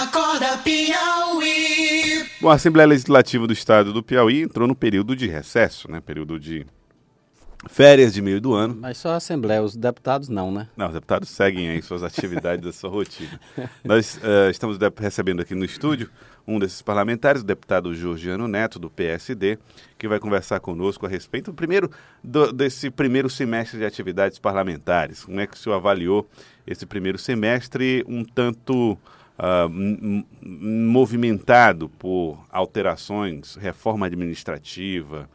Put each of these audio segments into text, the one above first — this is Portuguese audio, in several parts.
Acorda Piauí. Bom, a Assembleia Legislativa do Estado do Piauí entrou no período de recesso, né? Período de férias de meio do ano. Mas só a Assembleia, os deputados não, né? Não, os deputados seguem aí suas atividades da sua rotina. Nós uh, estamos recebendo aqui no estúdio um desses parlamentares, o deputado Georgiano Neto, do PSD, que vai conversar conosco a respeito, primeiro, do, desse primeiro semestre de atividades parlamentares. Como é que o senhor avaliou esse primeiro semestre um tanto uh, movimentado por alterações, reforma administrativa,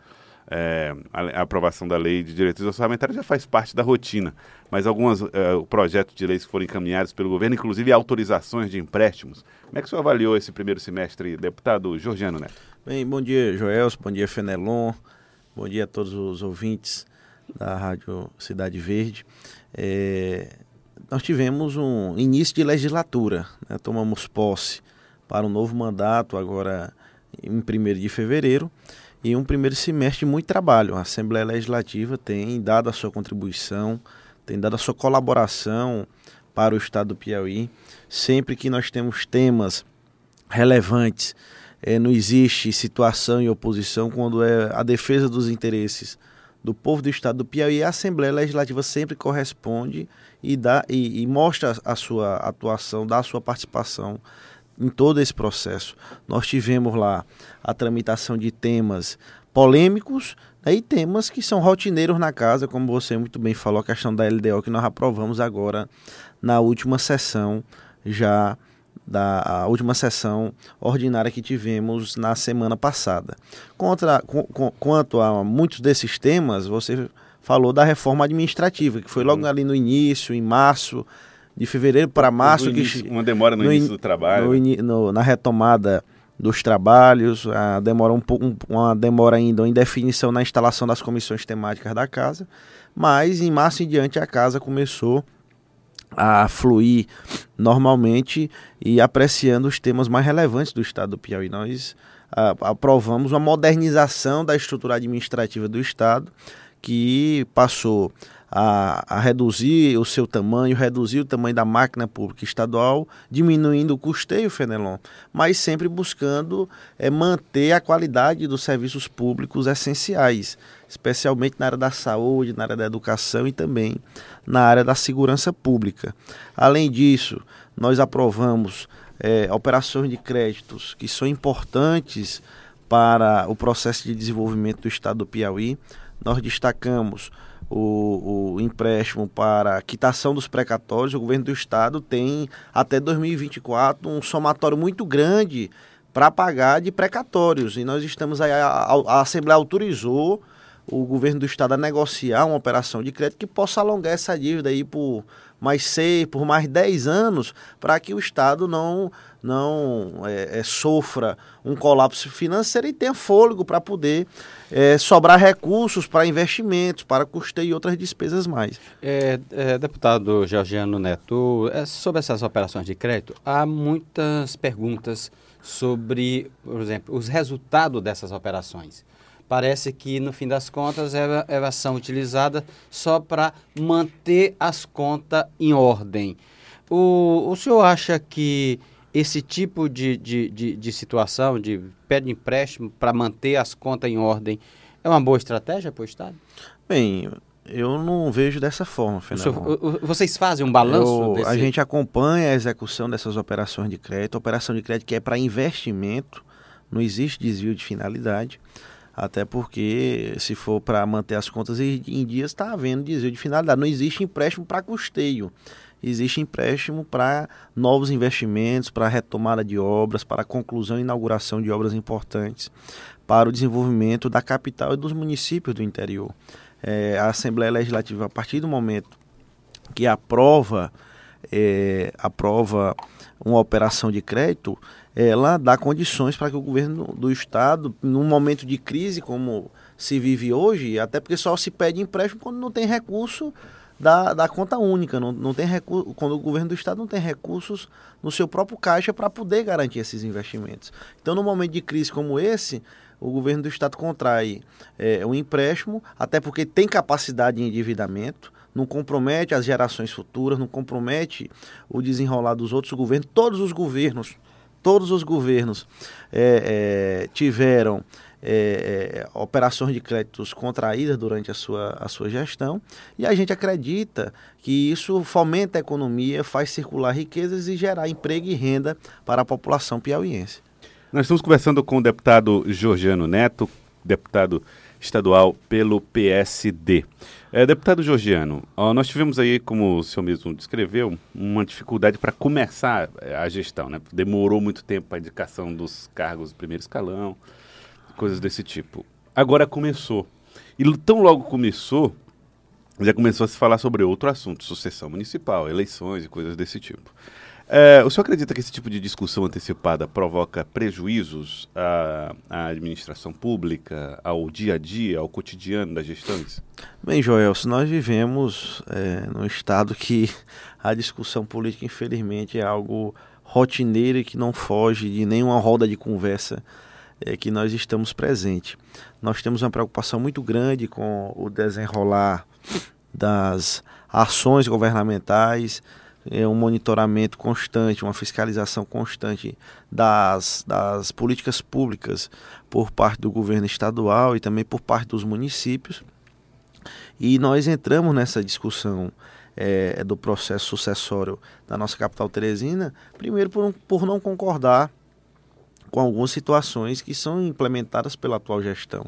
é, a, a, aprovação da lei de diretrizes orçamentárias já faz parte da rotina, mas alguns uh, projetos de leis que foram encaminhados pelo governo, inclusive autorizações de empréstimos. Como é que o senhor avaliou esse primeiro semestre, deputado Georgiano Neto? Bem, bom dia, Joelso, bom dia, Fenelon, bom dia a todos os ouvintes da Rádio Cidade Verde. É, nós tivemos um início de legislatura, né? tomamos posse para um novo mandato agora em 1 de fevereiro e um primeiro semestre de muito trabalho. A Assembleia Legislativa tem dado a sua contribuição, tem dado a sua colaboração para o Estado do Piauí. Sempre que nós temos temas relevantes, é, não existe situação e oposição quando é a defesa dos interesses do povo do Estado do Piauí. A Assembleia Legislativa sempre corresponde e, dá, e, e mostra a sua atuação, dá a sua participação em todo esse processo. Nós tivemos lá a tramitação de temas polêmicos né, e temas que são rotineiros na casa, como você muito bem falou, a questão da LDO que nós aprovamos agora na última sessão, já da última sessão ordinária que tivemos na semana passada. Contra, com, quanto a muitos desses temas, você falou da reforma administrativa, que foi logo uhum. ali no início, em março, de fevereiro para março. Início, que, uma demora no, no início do trabalho. No, no, na retomada dos trabalhos, a demora um, um, uma demora ainda em definição na instalação das comissões temáticas da casa, mas em março em diante a casa começou a fluir normalmente e apreciando os temas mais relevantes do estado do Piauí. Nós a, aprovamos uma modernização da estrutura administrativa do estado que passou a, a, reduzir o seu tamanho, reduzir o tamanho da máquina pública estadual, diminuindo o custeio, Fenelon, mas sempre buscando é, manter a qualidade dos serviços públicos essenciais, especialmente na área da saúde, na área da educação e também na área da segurança pública. Além disso, nós aprovamos é, operações de créditos que são importantes para o processo de desenvolvimento do estado do Piauí. Nós destacamos o, o empréstimo para quitação dos precatórios, o governo do estado tem até 2024 um somatório muito grande para pagar de precatórios. E nós estamos aí, a, a, Assembleia autorizou o governo do estado a negociar uma operação de crédito que possa alongar essa dívida aí por mais seis, por mais dez anos, para que o estado não não é, é, sofra um colapso financeiro e tenha fôlego para poder é, sobrar recursos para investimentos, para custeio e outras despesas mais. É, é deputado Georgiano Neto, é, sobre essas operações de crédito, há muitas perguntas sobre, por exemplo, os resultados dessas operações. Parece que, no fim das contas, elas são utilizadas só para manter as contas em ordem. O, o senhor acha que esse tipo de, de, de, de situação, de pede empréstimo para manter as contas em ordem, é uma boa estratégia para o Estado? Bem, eu não vejo dessa forma, Fernando. Vocês fazem um balanço? Eu, desse... A gente acompanha a execução dessas operações de crédito. Operação de crédito que é para investimento, não existe desvio de finalidade. Até porque, se for para manter as contas em dias, está havendo desvio de finalidade. Não existe empréstimo para custeio existe empréstimo para novos investimentos, para retomada de obras, para conclusão e inauguração de obras importantes, para o desenvolvimento da capital e dos municípios do interior. É, a Assembleia Legislativa, a partir do momento que aprova, é, aprova uma operação de crédito, ela dá condições para que o governo do Estado, num momento de crise como se vive hoje, até porque só se pede empréstimo quando não tem recurso da, da conta única. Não, não tem recurso, quando o governo do estado não tem recursos no seu próprio caixa para poder garantir esses investimentos. Então, no momento de crise como esse, o governo do estado contrai é, um empréstimo, até porque tem capacidade de endividamento, não compromete as gerações futuras, não compromete o desenrolar dos outros governos. Todos os governos todos os governos é, é, tiveram é, é, operações de créditos contraídas durante a sua, a sua gestão, e a gente acredita que isso fomenta a economia, faz circular riquezas e gerar emprego e renda para a população piauiense. Nós estamos conversando com o deputado Georgiano Neto, deputado estadual pelo PSD. É, deputado Georgiano, ó, nós tivemos aí, como o senhor mesmo descreveu, uma dificuldade para começar é, a gestão. Né? Demorou muito tempo a indicação dos cargos do primeiro escalão, coisas desse tipo. Agora começou. E tão logo começou, já começou a se falar sobre outro assunto, sucessão municipal, eleições e coisas desse tipo. É, o senhor acredita que esse tipo de discussão antecipada provoca prejuízos à, à, administração pública, ao dia a dia, ao cotidiano das gestões? Bem, Joel, se nós vivemos é, num estado que a discussão política, infelizmente, é algo rotineiro e que não foge de nenhuma roda de conversa é, que nós estamos presentes. Nós temos uma preocupação muito grande com o desenrolar das ações governamentais, é, um monitoramento constante, uma fiscalização constante das, das políticas públicas por parte do governo estadual e também por parte dos municípios. E nós entramos nessa discussão é, do processo sucessório da nossa capital Teresina, primeiro por, por não concordar com algumas situações que são implementadas pela atual gestão.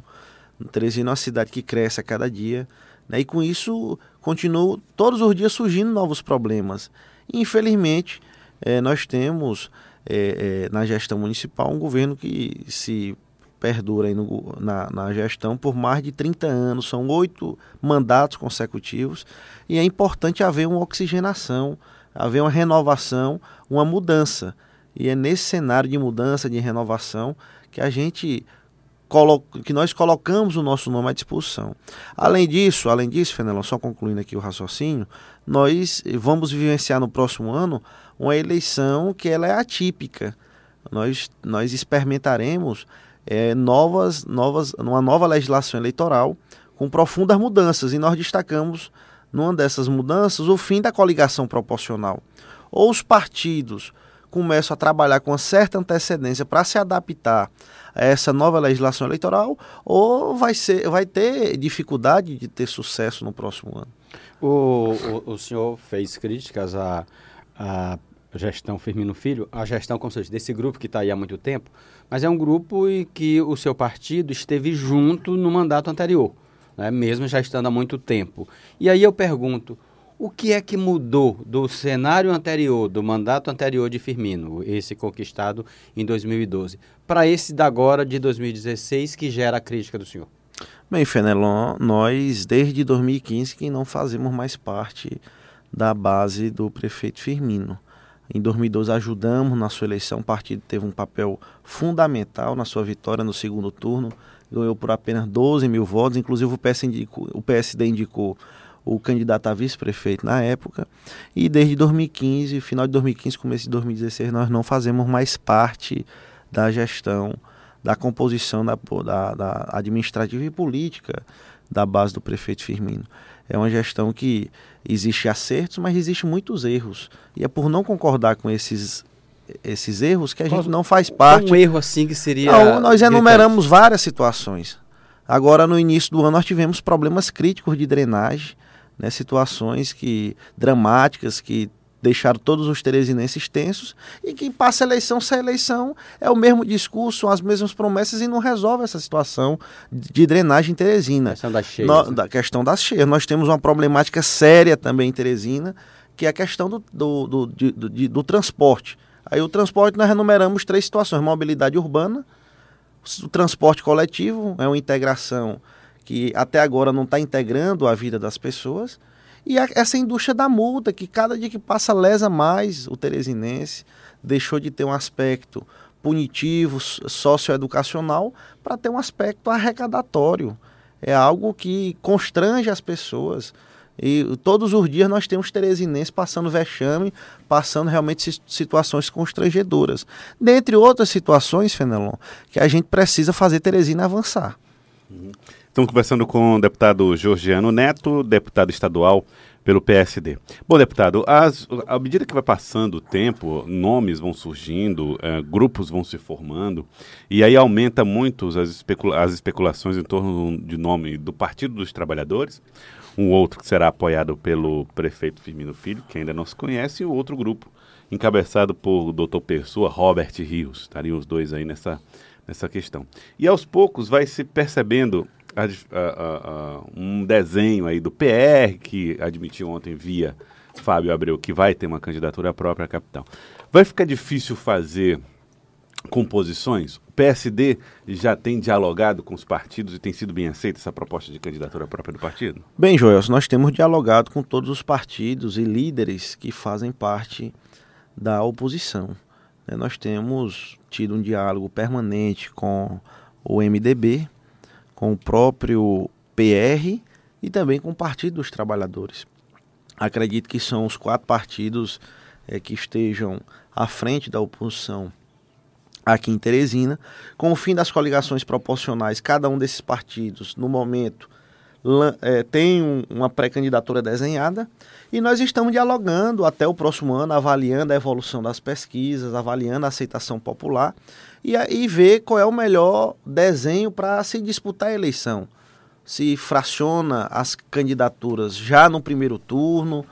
Teresina é uma cidade que cresce a cada dia, né, e com isso continuam todos os dias surgindo novos problemas. E, infelizmente, é, nós temos é, é, na gestão municipal um governo que se perdura no, na, na, gestão por mais de 30 anos, são oito mandatos consecutivos, e é importante haver uma oxigenação, haver uma renovação, uma mudança. E é nesse cenário de mudança, de renovação, que a gente que nós colocamos o nosso nome à disposição. Além disso, além disso, Fenelon, só concluindo aqui o raciocínio, nós vamos vivenciar no próximo ano uma eleição que ela é atípica. Nós, nós experimentaremos é, novas, novas, uma nova legislação eleitoral com profundas mudanças e nós destacamos numa dessas mudanças o fim da coligação proporcional. Ou os partidos começam a trabalhar com uma certa antecedência para se adaptar a essa nova legislação eleitoral, ou vai, ser, vai ter dificuldade de ter sucesso no próximo ano? O, o, o senhor fez críticas à, à gestão Firmino Filho, a gestão, como seja, desse grupo que está aí há muito tempo, mas é um grupo em que o seu partido esteve junto no mandato anterior, né, mesmo já estando há muito tempo. E aí eu pergunto, o que é que mudou do cenário anterior, do mandato anterior de Firmino, esse conquistado em 2012, para esse da agora de 2016 que gera a crítica do senhor? Bem, Fenelon, nós desde 2015 que não fazemos mais parte da base do prefeito Firmino. Em 2012 ajudamos na sua eleição, o partido teve um papel fundamental na sua vitória no segundo turno, ganhou por apenas 12 mil votos, inclusive o PSD indicou, o PSD indicou o candidato a vice-prefeito na época. E desde 2015, final de 2015, começo de 2016, nós não fazemos mais parte da gestão, da composição da, da, da administrativa e política da base do prefeito Firmino. É uma gestão que existe acertos, mas existe muitos erros. E é por não concordar com esses esses erros que a gente não faz parte. Um erro assim que seria. Não, nós enumeramos várias situações. Agora, no início do ano, nós tivemos problemas críticos de drenagem né, situações que dramáticas que deixaram todos os teresinenses tensos e que passa eleição, sai eleição, é o mesmo discurso, as mesmas promessas e não resolve essa situação de drenagem em Teresina. Questão das cheias. No, né? Da questão das cheias. Nós temos uma problemática séria também em Teresina, que é a questão do, do, do, do, do, do transporte. Aí o transporte nós renumeramos três situações, mobilidade urbana, o transporte coletivo, é uma integração que até agora não está integrando a vida das pessoas, e a, essa indústria da multa, que cada dia que passa lesa mais o teresinense, deixou de ter um aspecto punitivo, socioeducacional, para ter um aspecto arrecadatório. É algo que constrange as pessoas. E todos os dias nós temos teresinenses passando vexame, passando realmente situações constrangedoras. Dentre outras situações, Fenelon, que a gente precisa fazer Teresina avançar. Uhum. Estamos conversando com o deputado Georgiano Neto, deputado estadual pelo PSD. Bom, deputado, as, à medida que vai passando o tempo, nomes vão surgindo, eh, grupos vão se formando, e aí aumenta muito as, especula as especulações em torno de nome do Partido dos Trabalhadores, um outro que será apoiado pelo prefeito Firmino Filho, que ainda não se conhece, e o outro grupo encabeçado por Dr. Pessoa, Robert Rios. Estariam os dois aí nessa, nessa questão. E aos poucos vai se percebendo a, a, um desenho aí do PR, que admitiu ontem via Fábio Abreu que vai ter uma candidatura própria à capital. Vai ficar difícil fazer composições? O PSD já tem dialogado com os partidos e tem sido bem aceita essa proposta de candidatura própria do partido? Bem, Joel, nós temos dialogado com todos os partidos e líderes que fazem parte da oposição. Né? Nós temos tido um diálogo permanente com o MDB, com o próprio PR e também com o Partido dos Trabalhadores. Acredito que são os quatro partidos é, que estejam à frente da oposição aqui em Teresina. Com o fim das coligações proporcionais, cada um desses partidos, no momento, é, tem um, uma pré-candidatura desenhada e nós estamos dialogando até o próximo ano, avaliando a evolução das pesquisas, avaliando a aceitação popular e, e ver qual é o melhor desenho para se disputar a eleição. Se fraciona as candidaturas já no primeiro turno,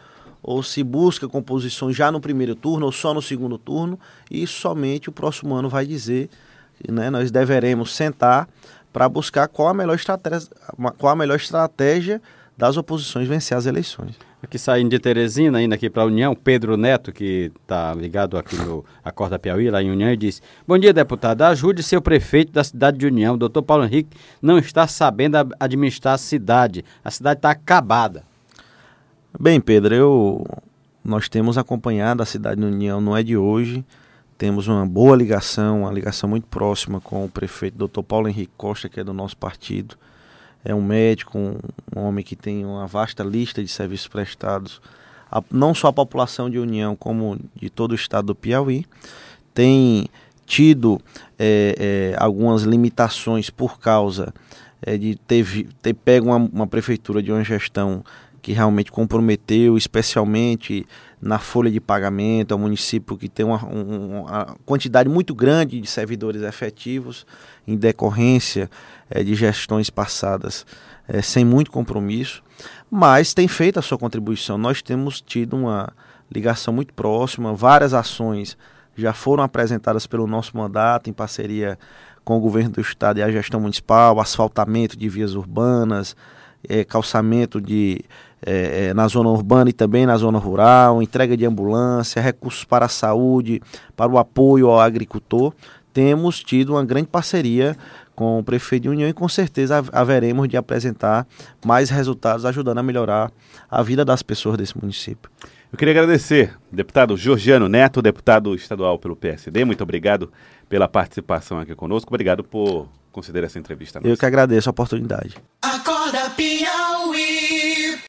ou se busca composições já no primeiro turno ou só no segundo turno, e somente o próximo ano vai dizer. Né, nós deveremos sentar para buscar qual a melhor estratégia, qual a melhor estratégia das oposições vencer as eleições. Aqui saindo de Teresina, indo aqui para a União, Pedro Neto, que está ligado aqui no Acorda Piauí, lá em União, e disse: Bom dia, deputado. Ajude seu prefeito da cidade de União, doutor Paulo Henrique, não está sabendo administrar a cidade. A cidade está acabada. Bem, Pedro, eu nós temos acompanhado a cidade de União, não é de hoje. Temos uma boa ligação, uma ligação muito próxima com o prefeito Dr. Paulo Henrique Costa, que é do nosso partido. É um médico, um, um homem que tem uma vasta lista de serviços prestados, a, não só a população de União, como de todo o estado do Piauí. Tem tido é, é, algumas limitações por causa é, de ter, ter pego uma, uma prefeitura de uma gestão que realmente comprometeu, especialmente na folha de pagamento, é um município que tem uma, uma quantidade muito grande de servidores efetivos em decorrência é, de gestões passadas é, sem muito compromisso, mas tem feito a sua contribuição. Nós temos tido uma ligação muito próxima, várias ações já foram apresentadas pelo nosso mandato em parceria com o governo do estado e a gestão municipal, asfaltamento de vias urbanas, é, calçamento de, é, é, na zona urbana e também na zona rural, entrega de ambulância, recursos para a saúde, para o apoio ao agricultor. Temos tido uma grande parceria com o prefeito de União e com certeza haveremos de apresentar mais resultados ajudando a melhorar a vida das pessoas desse município. Eu queria agradecer, deputado Georgiano Neto, deputado estadual pelo PSD. Muito obrigado pela participação aqui conosco. Obrigado por considerar essa entrevista. Eu que agradeço a oportunidade. Acorda Piauí.